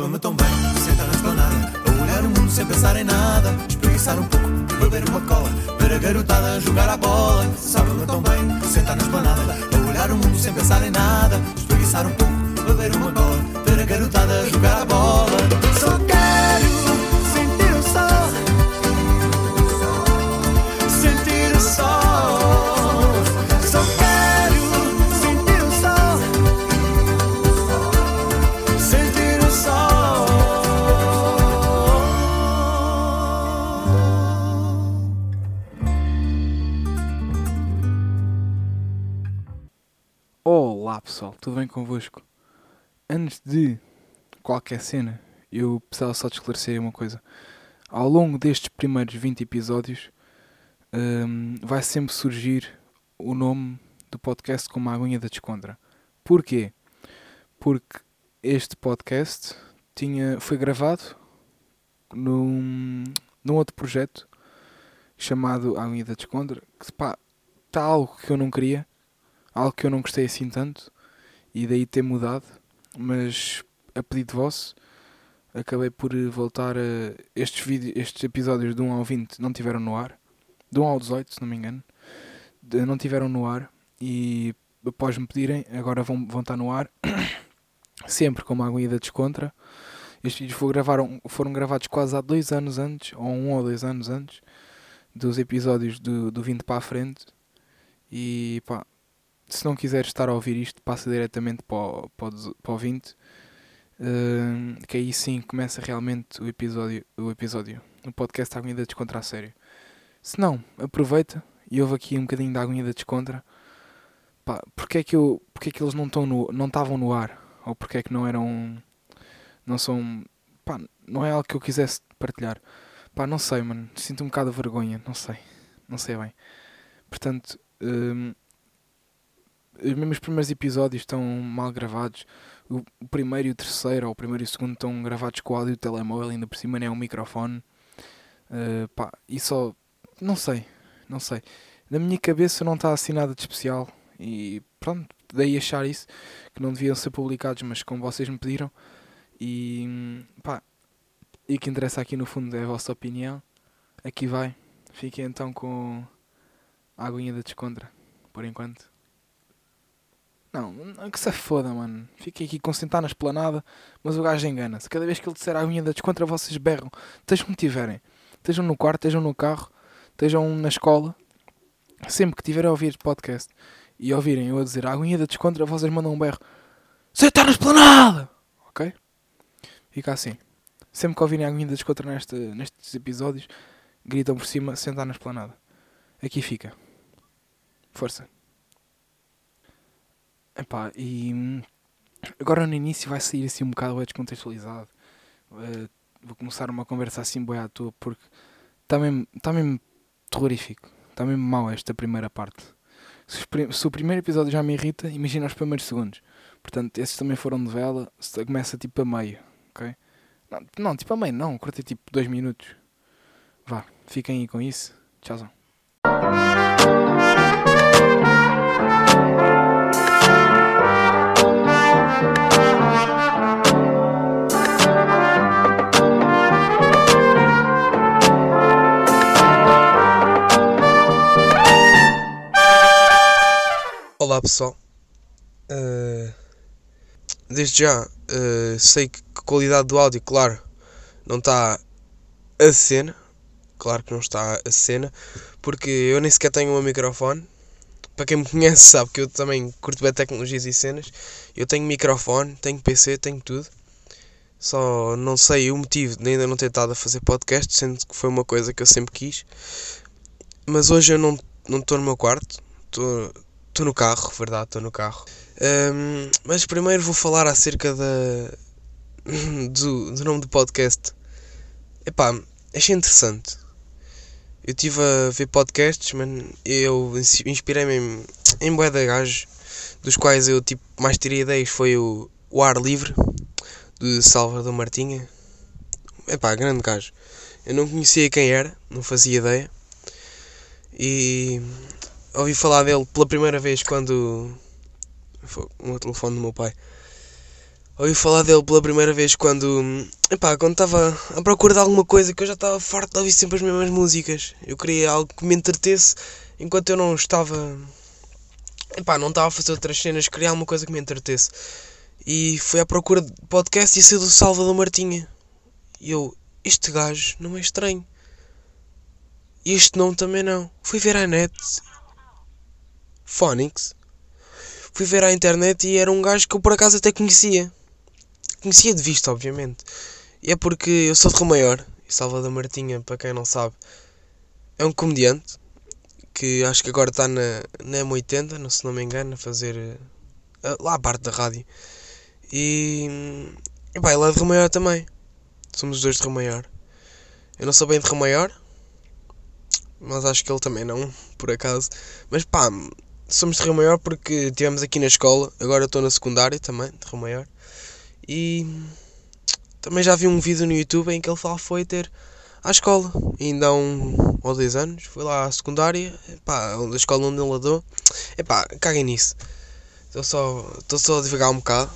Sabe-me tão bem, sentar na esplanada A olhar o mundo sem pensar em nada Espreguiçar um pouco, beber uma cola Ver a garotada jogar a bola. Sabe-me tão bem, sentar na esplanada A olhar o mundo sem pensar em nada Espreguiçar um pouco, beber uma cola Ver a garotada jogar a bola. Só quero convosco? Antes de qualquer cena, eu precisava só de esclarecer uma coisa. Ao longo destes primeiros 20 episódios, hum, vai sempre surgir o nome do podcast como a Aguinha da Descontra. Porquê? Porque este podcast tinha, foi gravado num, num outro projeto chamado A Aguinha da Descontra, que pá, está algo que eu não queria algo que eu não gostei assim tanto e daí ter mudado, mas a pedido vosso acabei por voltar a estes, vídeos, estes episódios de 1 ao 20 não tiveram no ar, de 1 ao 18 se não me engano, não tiveram no ar e após me pedirem agora vão, vão estar no ar sempre com uma da descontra. Estes vídeos foram, gravaram, foram gravados quase há dois anos antes, ou um ou dois anos antes, dos episódios do, do 20 para a frente. E pá, se não quiseres estar a ouvir isto, passa diretamente para o, para o, para o 20. hum, que aí sim começa realmente o episódio, o episódio, o podcast Aguinha da Descontra a sério. Se não, aproveita e ouve aqui um bocadinho da Aguinha da Descontra. Pá, porque é que, eu, porque é que eles não estão no, não estavam no ar? Ou porque é que não eram, não são, pá, não é algo que eu quisesse partilhar. Pá, não sei, mano, sinto um bocado de vergonha, não sei, não sei bem. Portanto, os mesmos primeiros episódios estão mal gravados. O, primeiro e o terceiro, ou o primeiro e o segundo, estão gravados com o áudio do telemóvel, ainda por cima nem é um microfone. Uh, pá, e só. Não sei, não sei. Na minha cabeça não está assim nada de especial. E pronto, daí achar isso, que não deviam ser publicados, mas como vocês me pediram. E pá, e o que interessa aqui no fundo é a vossa opinião. Aqui vai. Fiquem então com a aguinha da descontra, por enquanto. Não, não que se foda, mano. Fiquem aqui com sentar na esplanada, mas o gajo engana-se. Cada vez que ele disser a aguinha da descontra, vocês berram. Estejam onde tiverem. Estejam no quarto, estejam no carro, estejam na escola. Sempre que tiverem a ouvir podcast e ouvirem eu a dizer a aguinha da descontra, vocês mandam um berro. Sentar na esplanada! Ok? Fica assim. Sempre que ouvirem a aguinha da descontra neste, nestes episódios, gritam por cima, sentar na esplanada. Aqui fica. Força. Epá, e hum, agora no início vai sair assim um bocado descontextualizado. Eh, vou começar uma conversa assim boa à toa porque está mesmo, tá mesmo terrorífico. Está mesmo mau esta primeira parte. Se, o primeiro episódio já me irrita, imagina os primeiros segundos. Portanto, esses também foram de vela. Começa tipo a meio, ok? Não, não, tipo a meio não, cortei tipo dois minutos. Vá, fiquem aí com isso. Tchauzão. Olá pessoal, Uh, desde já uh, sei que a qualidade do áudio, claro, não está a cena, claro que não está a cena, porque eu nem sequer tenho um microfone. Para quem me conhece sabe que eu também curto bem tecnologias e cenas. Eu tenho microfone, tenho PC, tenho tudo. Só não sei o motivo de ainda não ter estado a fazer podcast, sendo que foi uma coisa que eu sempre quis. Mas hoje eu não não estou no meu quarto, estou Estou no carro, verdade, estou no carro. Ahm, mas primeiro vou falar acerca da, do, do nome do podcast. Epá, achei interessante. Eu estive a ver podcasts, mano, eu ins- inspirei-me em, em gajos, dos quais eu tipo, mais tirei ideias foi o, o Ar Livre, de Salvador Martinha. Epá, grande gajo. Eu não conhecia quem era, não fazia ideia. E ouvi falar dele pela primeira vez quando. Foi um telefone do meu pai. ouvi falar dele pela primeira vez quando. Epá, quando estava à procura de alguma coisa que eu já estava farto de ouvir sempre as mesmas músicas. Eu queria algo que me entretesse enquanto eu não estava. Epá, não estava a fazer outras cenas, queria alguma coisa que me entretesse. E fui à procura de podcast e ser do Salvador Martinha. E eu, este gajo não é estranho. E este nome também não. Fui ver a net. Phonics. Fui ver à internet e era um gajo que eu por acaso até conhecia. Conhecia de vista, obviamente. E é porque eu sou de Rio Maior. E Salvador Martinha, para quem não sabe, é um comediante. Que acho que agora está na, na M80, não se não me engano, a fazer. Uh, lá a parte da rádio. E. E pá, ele é de Rio Maior também. Somos os dois de Rio Maior. Eu não sou bem de Rio Maior. Mas acho que ele também não, por acaso. Mas pá, somos de Rio Maior porque estivemos aqui na escola. Agora estou na secundária também, de Rio Maior. E também já vi um vídeo no YouTube em que ele fala foi ter à escola. Ainda há um ou dois anos. Fui lá à secundária. Pá, a escola onde ele andou. Epá, caguem nisso. Estou só, estou só a divagar um bocado.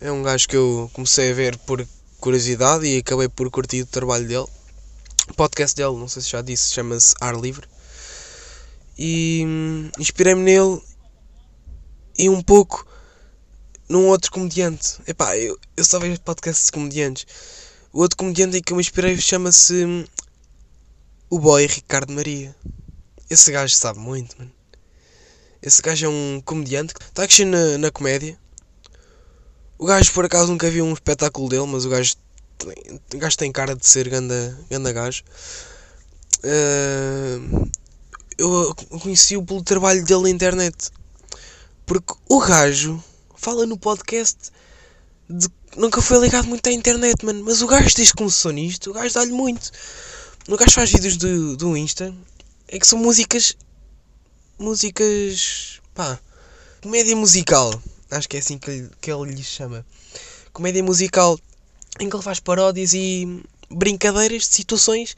É um gajo que eu comecei a ver por curiosidade e acabei por curtir o trabalho dele. O podcast dele, não sei se já disse, chama-se Ar Livre. E inspirei-me nele e um pouco num outro comediante. Epá, eu, eu só vejo podcasts de comediantes. O outro comediante em que eu me inspirei chama-se hum, o boy Ricardo Maria. Esse gajo sabe muito, mano. Esse gajo é um comediante que está a crescer na, na comédia. O gajo por acaso nunca vi um espetáculo dele, mas o gajo o gajo tem cara de ser ganda, ganda gajo. Uh, eu conheci-o pelo trabalho dele na internet. Porque o gajo fala no podcast de nunca foi ligado muito à internet, mano. Mas o gajo desde que começou nisto, o gajo dá-lhe muito. O gajo faz vídeos do, do Insta é que são músicas. Músicas. pá. Comédia musical. Acho que é assim que, que ele lhe chama. Comédia musical em que ele faz paródias e brincadeiras de situações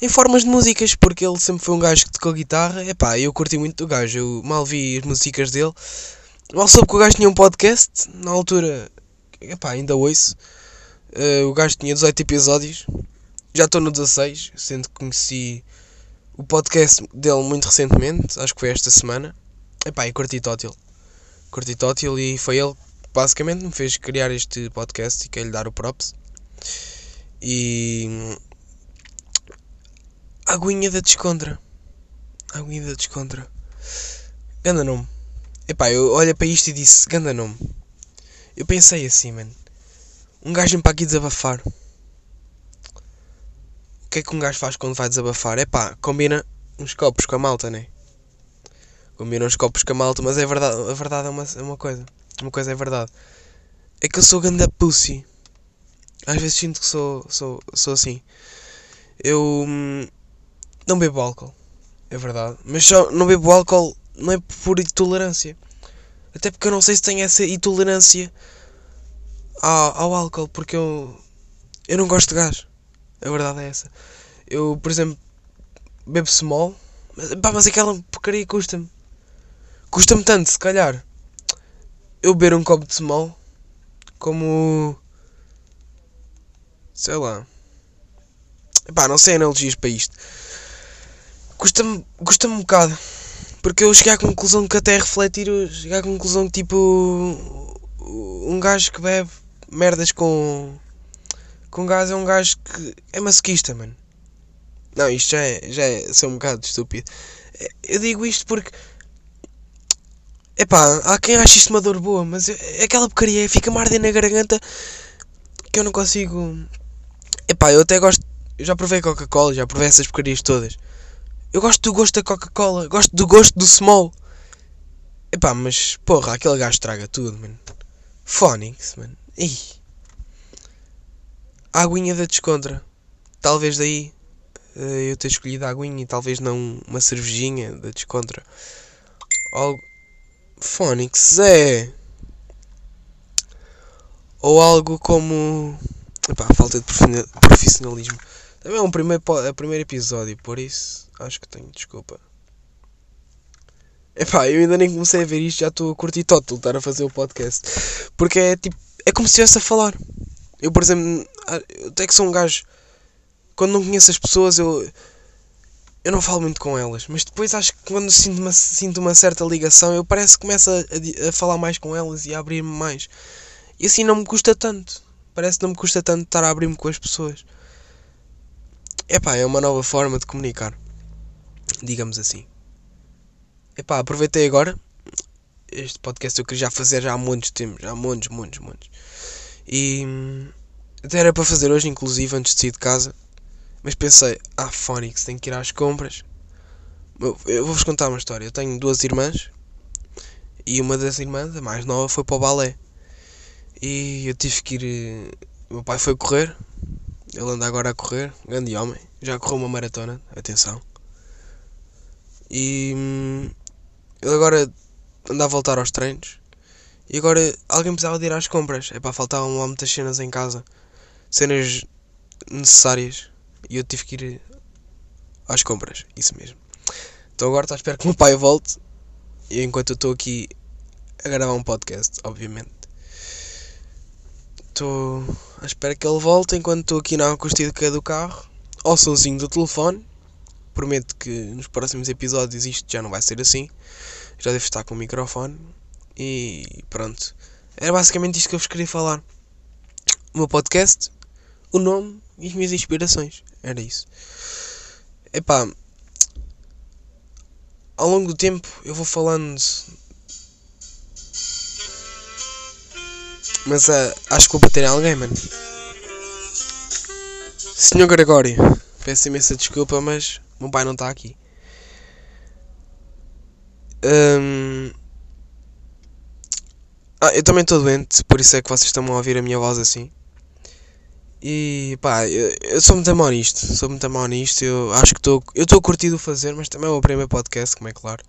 em formas de músicas, porque ele sempre foi um gajo que tocou guitarra. Epá, eu curti muito do gajo, eu mal vi as músicas dele. Mal soube que o gajo tinha um podcast, na altura, epá, ainda ouço. Uh, o gajo tinha 18 episódios, já estou no 16, sendo que conheci o podcast dele muito recentemente, acho que foi esta semana. Epá, e curti tótil curti Tótil e foi ele que basicamente me fez criar este podcast e quer lhe dar o props. E. Aguinha da Descontra. Aguinha da Descontra. Ganda nome. Epá, eu olhei para isto e disse: Ganda nome. Eu pensei assim, mano. Um gajo vem para aqui desabafar. O que é que um gajo faz quando vai desabafar? Epá, combina uns copos com a malta, né? combinam os copos com a malta, mas é verdade, a verdade é uma, é uma coisa. Uma coisa é verdade. É que eu sou ganda pussy. Às vezes sinto que sou, sou, sou assim. Eu hum, não bebo álcool. É verdade. Mas só não bebo álcool não é por intolerância. Até porque eu não sei se tenho essa intolerância ao, ao álcool. Porque eu, eu não gosto de gás. A verdade é essa. Eu, por exemplo, bebo small. Mas, pá, mas aquela porcaria custa-me. Custa-me tanto, se calhar, eu beber um copo de small como. sei lá. Epá, não sei analogias para isto. Custa-me custa um bocado. Porque eu cheguei à conclusão que até refletir. Cheguei à conclusão que tipo. Um gajo que bebe merdas com. Com gás é um gajo que é masoquista, mano. Não, isto já é, já é ser um bocado estúpido. Eu digo isto porque Epá, há quem ache isto uma dor boa, mas aquela porcaria fica-me arder na garganta que eu não consigo. Epá, eu até gosto. Eu já provei Coca-Cola, já provei essas porcarias todas. Eu gosto do gosto da Coca-Cola, gosto do gosto do small. Epá, mas porra, aquele gajo estraga tudo, mano. Phonics, mano. Ih. Aguinha da descontra. Talvez daí uh, eu ter escolhido a aguinha e talvez não uma cervejinha da descontra. Algo Phonics é. Ou algo como. Epá, falta de profissionalismo. Também é um primeiro, é primeiro episódio, por isso acho que tenho desculpa. Epá, eu ainda nem comecei a ver isto, já estou a curtir total estar a fazer o podcast. Porque é tipo. é como se estivesse a falar. Eu, por exemplo, ah, até que sou um gajo. Quando não conheço as pessoas, eu. Eu não falo muito com elas, mas depois acho que quando sinto uma, sinto uma certa ligação, eu parece que começo a, a falar mais com elas e a abrir-me mais. E assim não me custa tanto. Parece que não me custa tanto estar a abrir-me com as pessoas. Epá, é uma nova forma de comunicar. Digamos assim. Epá, aproveitei agora. Este podcast eu queria já fazer já há muitos tempos. Já há muitos, muitos, muitos. E hum, até era para fazer hoje, inclusive, antes de sair de casa. Mas pensei, ah, Phonics, tenho que ir às compras. Eu vou-vos contar uma história. Eu tenho duas irmãs. E uma das irmãs, a mais nova, foi para o balé. E eu tive que ir. O meu pai foi correr. Ele anda agora a correr. Grande homem. Já correu uma maratona. Atenção. E. Hum, ele agora anda a voltar aos treinos. E agora alguém precisava de ir às compras. É para faltavam lá muitas cenas em casa. Cenas necessárias. E eu tive que ir às compras. Isso mesmo. Então agora estou a esperar que o meu pai volte. E enquanto eu estou aqui a gravar um podcast, obviamente. Estou à espera que ele volte enquanto estou aqui na acústica do carro. Ou sozinho do telefone. Prometo que nos próximos episódios isto já não vai ser assim. Já devo estar com o microfone. E pronto. Era basicamente isto que eu vos queria falar. O meu podcast, o nome e as minhas inspirações. Era isso. Epá. Ao longo do tempo eu vou falando. Mas uh, acho que vou bater em alguém, mano. Senhor Gregório, peço imensa desculpa, mas meu pai não está aqui. Um, ah, eu também estou doente, por isso é que vocês estão a ouvir a minha voz assim. E pá, eu, eu sou muito mal nisto, sou muito mal nisto. Eu acho que estou. Eu estou curtido fazer, mas também é o primeiro podcast, como é claro.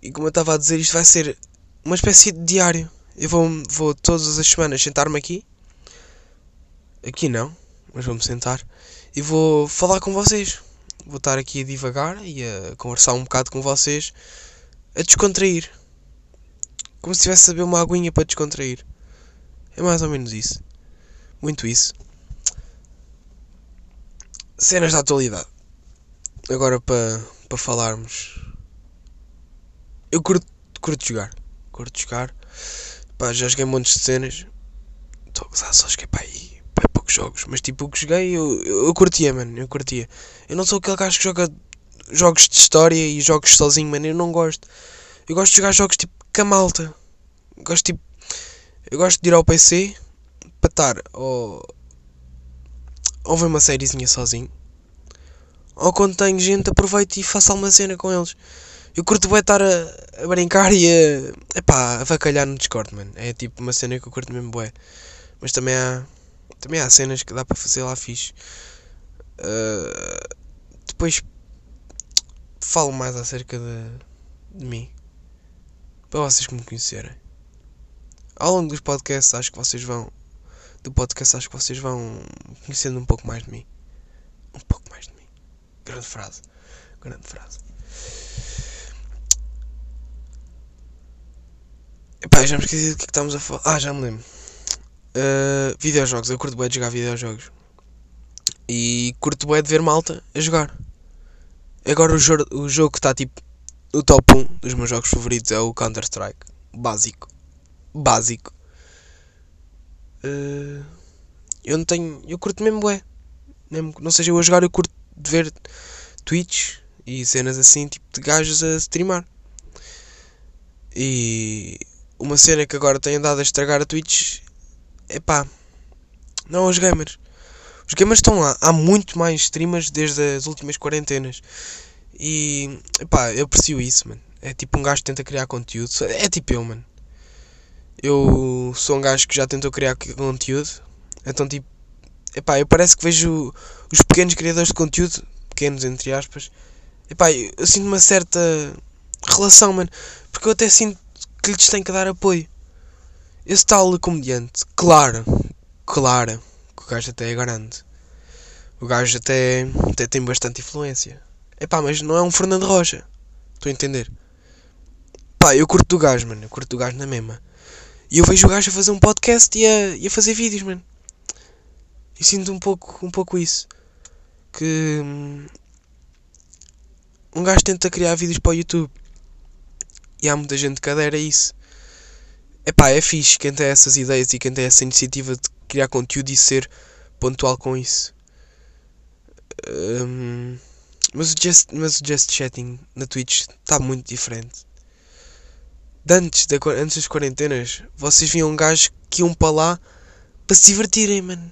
E como eu estava a dizer, isto vai ser uma espécie de diário. Eu vou, vou todas as semanas sentar-me aqui. Aqui não, mas vou-me sentar. E vou falar com vocês. Vou estar aqui a divagar e a conversar um bocado com vocês. A descontrair. Como se estivesse a beber uma aguinha para descontrair. É mais ou menos isso. Muito isso. Cenas da atualidade. Agora para, para falarmos. Eu curto, curto jogar. Curto jogar. Pá, já joguei montes de cenas. Estou a gozar, só joguei para aí. Poucos jogos. Mas tipo, o que joguei eu, eu, eu curtia, mano. Eu curtia. Eu não sou aquele gajo que joga jogos de história e jogos sozinho, mano. Eu não gosto. Eu gosto de jogar jogos tipo com a malta. Eu gosto tipo. Eu gosto de ir ao PC para estar ou. ou ver uma sériezinha sozinho. Ou quando tenho gente aproveito e faço alguma cena com eles. Eu curto bem estar a, a brincar e a. epá, a vacalhar no Discord, mano. É tipo uma cena que eu curto mesmo bué. Mas também há. Também há cenas que dá para fazer lá fixe. Uh, depois falo mais acerca de, de mim. Para vocês que me conhecerem. Ao longo dos podcasts acho que vocês vão. Do podcast acho que vocês vão conhecendo um pouco mais de mim. Um pouco mais de mim. Grande frase. Grande frase. Epá, já me esqueci do que, é que estamos a falar. Ah, já me lembro. Uh, videojogos. Eu curto bem de jogar videojogos. E curto bem de ver malta a jogar. Agora o, jogo, o jogo que está tipo no top 1 dos meus jogos favoritos é o Counter Strike. Básico. Básico. Uh, eu não tenho. Eu curto mesmo bué. Mesmo, não seja eu a jogar, eu curto de ver tweets e cenas assim, tipo de gajos a streamar. E uma cena que agora tem andado a estragar a Twitch é pá, não os gamers. Os gamers estão lá, há muito mais streamers desde as últimas quarentenas. E pá, eu aprecio isso, mano. É tipo um gajo que tenta criar conteúdo. É tipo eu, mano. Eu sou um gajo que já tentou criar conteúdo. Então tipo, epá, eu parece que vejo os pequenos criadores de conteúdo, pequenos entre aspas. Epá, eu, eu sinto uma certa relação, mano. Porque eu até sinto que lhes tem que dar apoio. Esse tal comediante, claro, claro, que o gajo até é grande. O gajo até, até tem bastante influência. Epá, mas não é um Fernando Rocha. Estou a entender? Pá, eu curto do gajo, mano. Eu curto do gajo na mesma. E eu vejo o gajo a fazer um podcast e a, e a fazer vídeos, mano. E sinto um pouco, um pouco isso. Que hum, um gajo tenta criar vídeos para o YouTube. E há muita gente que adera a isso. Epá, é fixe quem tem essas ideias e quem tem essa iniciativa de criar conteúdo e ser pontual com isso. Hum, mas, o just, mas o Just Chatting na Twitch está muito diferente. De antes, antes das quarentenas, vocês viam gajos que iam para lá para se divertirem, mano.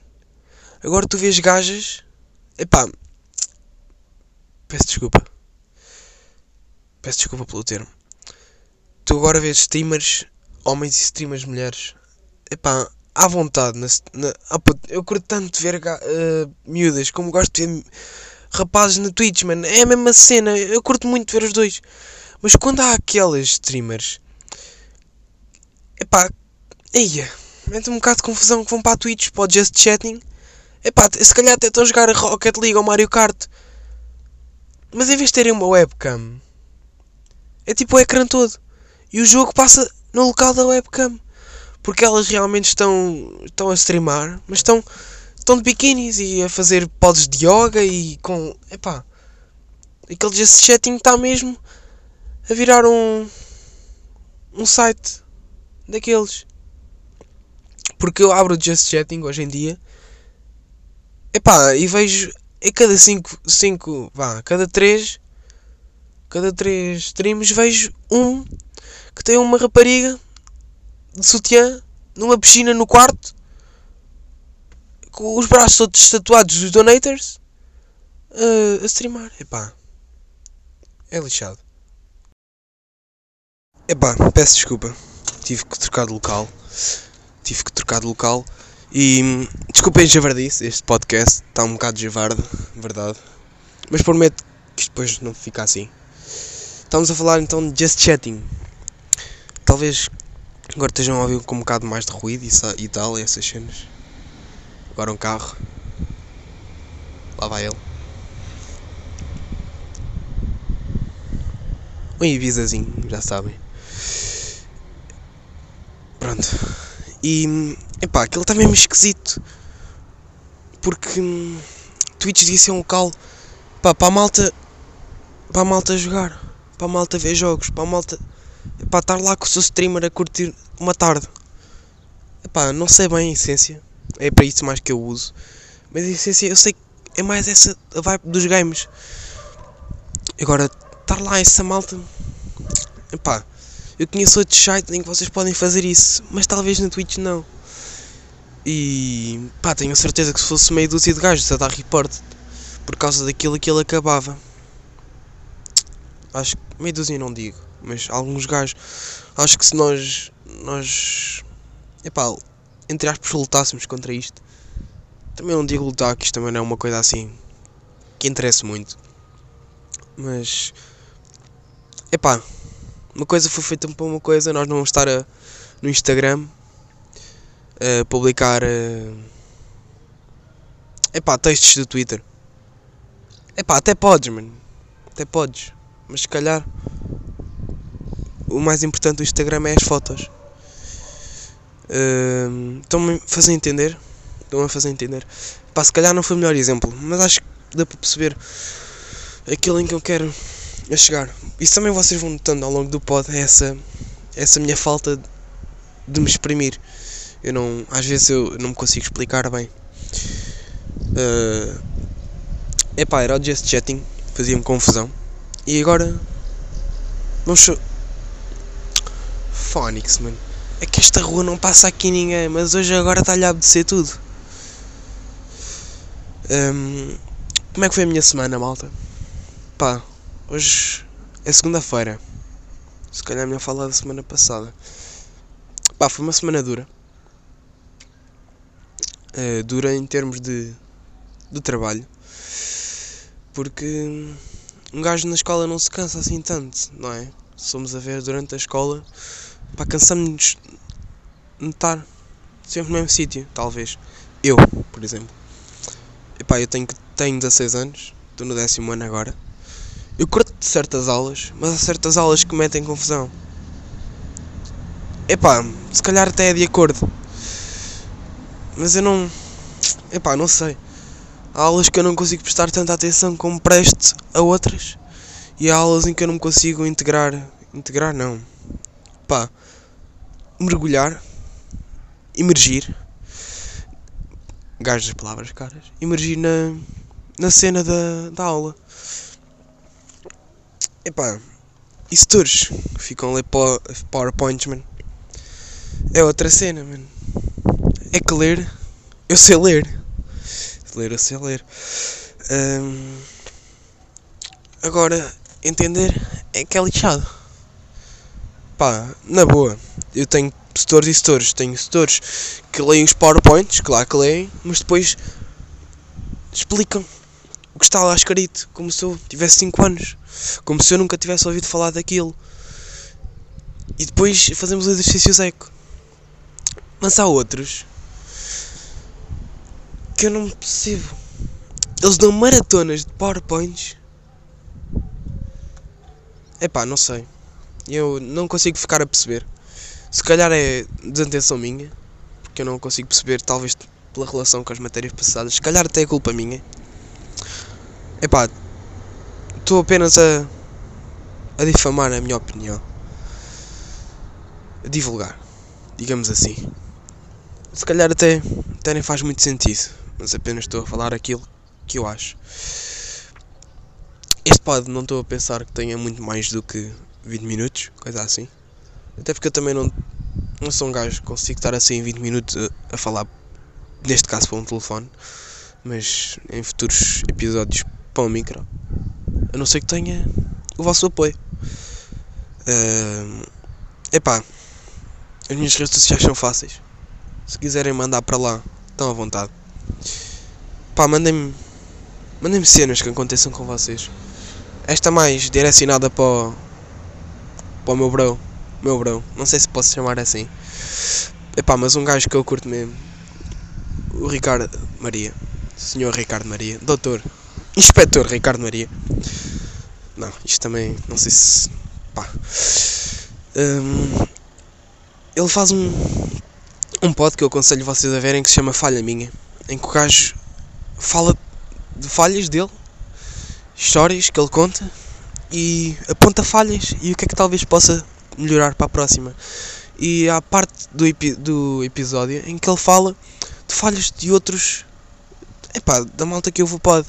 Agora tu vês gajas. Epá. Peço desculpa. Peço desculpa pelo termo. Tu agora vês streamers homens e streamers mulheres. Epá, à vontade. Na, na, ah, eu curto tanto ver uh, miúdas como gosto de ver rapazes na Twitch, mano. É a mesma cena. Eu curto muito ver os dois. Mas quando há aquelas streamers. Epá, eia, mete um bocado de confusão que vão para a Twitch, para o Just Chatting. Epá, se calhar até estão a jogar Rocket League ou Mario Kart. Mas em vez de terem uma webcam, é tipo o ecrã todo. E o jogo passa no local da webcam. Porque elas realmente estão, estão a streamar, mas estão, estão de biquínis e a fazer pods de yoga e com. Epá. Aquele just chatting está mesmo a virar um. um site daqueles. Porque eu abro o just chatting hoje em dia. Epá, e vejo em cada 5, 5, vá, cada 3, cada 3 streams vejo um que tem uma rapariga de sutiã numa piscina no quarto com os braços todos tatuados dos donators uh, a streamar. Epá, é lixado. Epá, peço desculpa. Tive que trocar de local. Tive que trocar de local. E desculpem javardice, este podcast está um bocado javarde, verdade. Mas prometo que depois não fica assim. Estamos a falar então de Just Chatting. Talvez agora estejam a ouvir com um bocado mais de ruído e, e tal, e essas cenas. Agora um carro. Lá vai ele. Um Ibizazinho, já sabem. Pronto. E. Epá, aquilo está mesmo esquisito. Porque. Hum, Twitch devia ser um local. Pá, para a malta. Para a malta jogar. Para a malta ver jogos. Para a malta para estar lá com o seu streamer a curtir uma tarde. Epá, não sei bem a essência, é para isso mais que eu uso, mas a essência eu sei que é mais essa vibe dos games. Agora, estar lá essa malta, epá, eu conheço outros sites em que vocês podem fazer isso, mas talvez na Twitch não. E pá, tenho certeza que se fosse meio dúzia de gajos a dar report por causa daquilo que ele acabava. Acho que meio dúzia não digo mas alguns gajos, acho que se nós, nós, epá, entre aspas, lutássemos contra isto, também não digo lutar, que isto também não é uma coisa assim que interessa muito, mas, epá, uma coisa foi feita para uma coisa, nós não vamos estar a, no Instagram a publicar, a, epá, textos do Twitter. Epá, até podes, mano. Até podes. Mas se calhar o mais importante do Instagram é as fotos. Uh, Estão-me a fazer entender? Estão a fazer entender? Pá, se calhar não foi o melhor exemplo, mas acho que dá para perceber aquilo em que eu quero a chegar. Isso também vocês vão notando ao longo do pod, é essa, essa minha falta de me exprimir. Eu não, às vezes eu não me consigo explicar bem. Uh, epá, era o just chatting, fazia-me confusão. E agora, vamos Phonics, mano. É que esta rua não passa aqui ninguém, mas hoje agora está-lhe a abedecer tudo. Um, como é que foi a minha semana, malta? Pá, hoje é segunda-feira. Se calhar é melhor falar da semana passada. Pá, foi uma semana dura. Uh, dura em termos de, de trabalho. Porque um gajo na escola não se cansa assim tanto, não é? Somos a ver durante a escola Pá, cansamos-nos de estar sempre no mesmo sítio, talvez. Eu, por exemplo. Epá, eu tenho, tenho 16 anos, estou no décimo ano agora. Eu curto certas aulas, mas há certas aulas que metem confusão. epá, se calhar até é de acordo. Mas eu não. Epá, não sei. Há aulas que eu não consigo prestar tanta atenção como presto a outras. E há aulas em que eu não me consigo integrar. Integrar não. Pá. Mergulhar. Emergir. Gajo das palavras caras. Emergir na. Na cena da, da aula. Epá. E setores ficam ali PowerPoints, mano. É outra cena, mano. É que ler. Eu sei ler. Ler eu sei ler. Agora, entender é que é lixado. Pá, na boa. Eu tenho setores e setores. Tenho setores que leem os PowerPoints, claro que leem, mas depois explicam o que está lá escrito, como se eu tivesse 5 anos, como se eu nunca tivesse ouvido falar daquilo. E depois fazemos o exercício eco. Mas há outros que eu não percebo. Eles dão maratonas de PowerPoints. Epá, não sei. Eu não consigo ficar a perceber. Se calhar é desatenção minha, porque eu não consigo perceber, talvez pela relação com as matérias passadas. Se calhar até é culpa minha. Epá, estou apenas a, a difamar a minha opinião. A divulgar, digamos assim. Se calhar até, até nem faz muito sentido, mas apenas estou a falar aquilo que eu acho. Este pod não estou a pensar que tenha muito mais do que 20 minutos, coisa assim. Até porque eu também não, não sou um gajo que consigo estar assim 20 minutos a, a falar, neste caso para um telefone, mas em futuros episódios para um micro. A não ser que tenha o vosso apoio. Uh, epá, as minhas redes sociais são fáceis. Se quiserem mandar para lá, estão à vontade. Pá, mandem-me mandem-me cenas que aconteçam com vocês. Esta mais direcionada para o, para o meu bro. Meu bro. Não sei se posso chamar assim. Epá, mas um gajo que eu curto mesmo. O Ricardo Maria. Senhor Ricardo Maria. Doutor. Inspetor Ricardo Maria. Não, isto também. Não sei se. Pá. Um, ele faz um. Um pod que eu aconselho vocês a verem que se chama Falha Minha. Em que o gajo fala de falhas dele, histórias que ele conta e aponta falhas e o que é que talvez possa melhorar para a próxima. E há parte do, epi do episódio em que ele fala de falhas de outros. Epá, da malta que eu vou pod.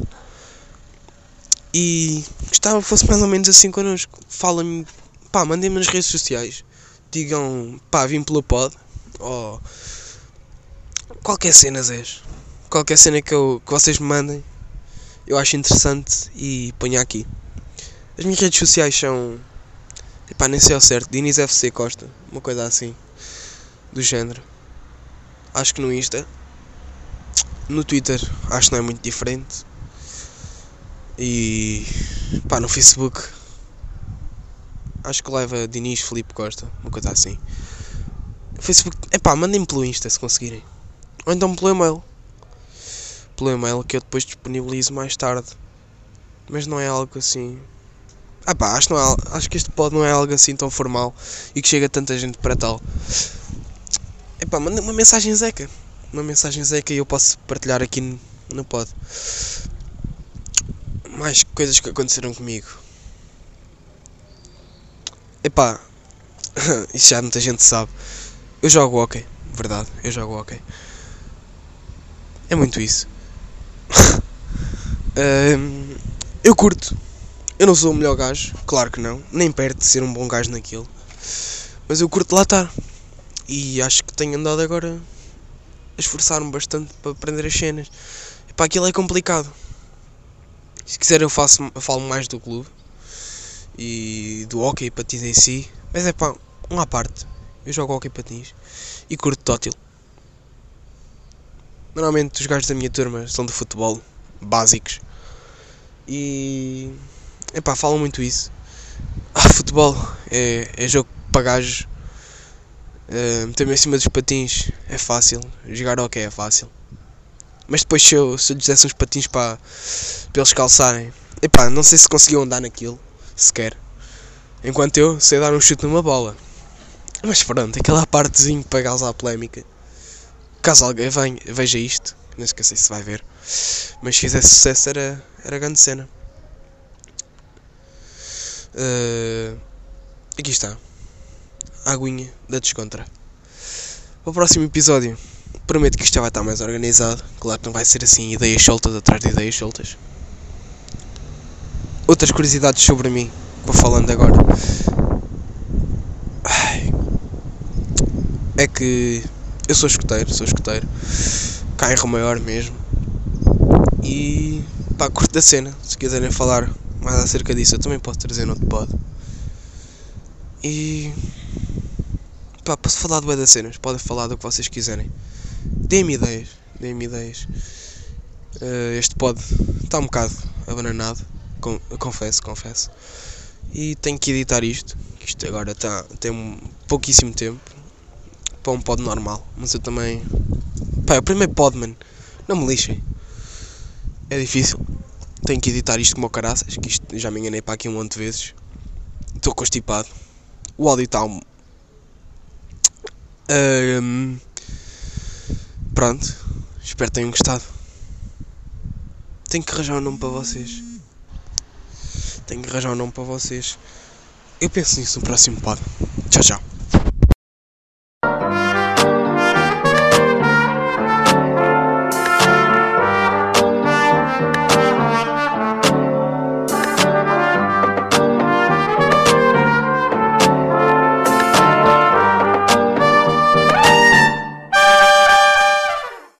E gostava que fosse mais ou menos assim connosco. Fala-me, pá, mandem-me nas redes sociais. Digam, pá, vim pelo pod. Ou qualquer cena, Zés. Qualquer cena que, eu, que vocês me mandem. Eu acho interessante e ponho aqui. As minhas redes sociais são. Epá, nem sei ao certo. Diniz FC Costa. Uma coisa assim. Do género. Acho que no Insta. No Twitter acho que não é muito diferente. E pá, no Facebook acho que leva Diniz Felipe Costa, uma coisa assim. Facebook, é pá, mandem-me pelo Insta se conseguirem. Ou então pelo e-mail. Pelo e-mail que eu depois disponibilizo mais tarde. Mas não é algo assim. Ah pá, acho, não é, acho que este pod não é algo assim tão formal e que chega tanta gente para tal. É pá, mandem uma mensagem Zeca. Uma mensagem Zeca e eu posso partilhar aqui no, pod mais coisas que aconteceram comigo. Epá, isso já muita gente sabe. Eu jogo hockey, verdade, eu jogo hockey. É muito isso. um, eu curto. Eu não sou o melhor gajo, claro que não, nem perto de ser um bom gajo naquilo. Mas eu curto lá estar. E acho que tenho andado agora a esforçar-me bastante para aprender as cenas. Epá, aquilo é complicado. Se quiser eu faço eu falo mais do clube e do hockey patins em si. Mas é pá, um à parte. Eu jogo hockey patins e curto tótil. Normalmente os gajos da minha turma são de futebol, básicos. E é pá, falam muito isso. Ah, futebol é, é jogo para gajos. Uh, Meter-me em cima dos patins é fácil. Jogar hockey é fácil. Mas depois se eu, se eu lhes desse uns patins para, para eles calçarem, epá, não sei se conseguiam andar naquilo, sequer. Enquanto eu sei dar um chute numa bola. Mas pronto, aquela partezinha para causar polémica. Caso alguém venha, veja isto, não esqueci se vai ver. Mas se fizesse sucesso era, era grande cena. Uh, aqui está. A aguinha da descontra. Para o próximo episódio, prometo que isto já vai estar mais organizado. Claro que não vai ser assim ideias soltas atrás de ideias soltas. Outras curiosidades sobre mim, vou falando agora. É que eu sou escoteiro, sou escoteiro. Carro maior mesmo. E pá, curto da cena. Se quiserem falar mais acerca disso, eu também posso trazer no outro pod. E pá, posso falar do das cenas, podem falar do que vocês quiserem. Deem-me ideias, deem-me ideias. Uh, este pod está um bocado abananado, com, confesso, confesso. E tenho que editar isto. Isto agora tá, tem pouquíssimo tempo para um pod normal. Mas eu também. Pá, é o primeiro pod, mano. Não me lixem. É difícil. Tenho que editar isto como o caraças, que isto já me enganei para aqui um monte de vezes. Estou constipado. O áudio está um. um... Pronto. Espero que tenham gostado. Tenho que arranjar um nome para vocês. Tenho que arranjar um nome para vocês. Eu penso nisso no próximo pod. Tchau, tchau.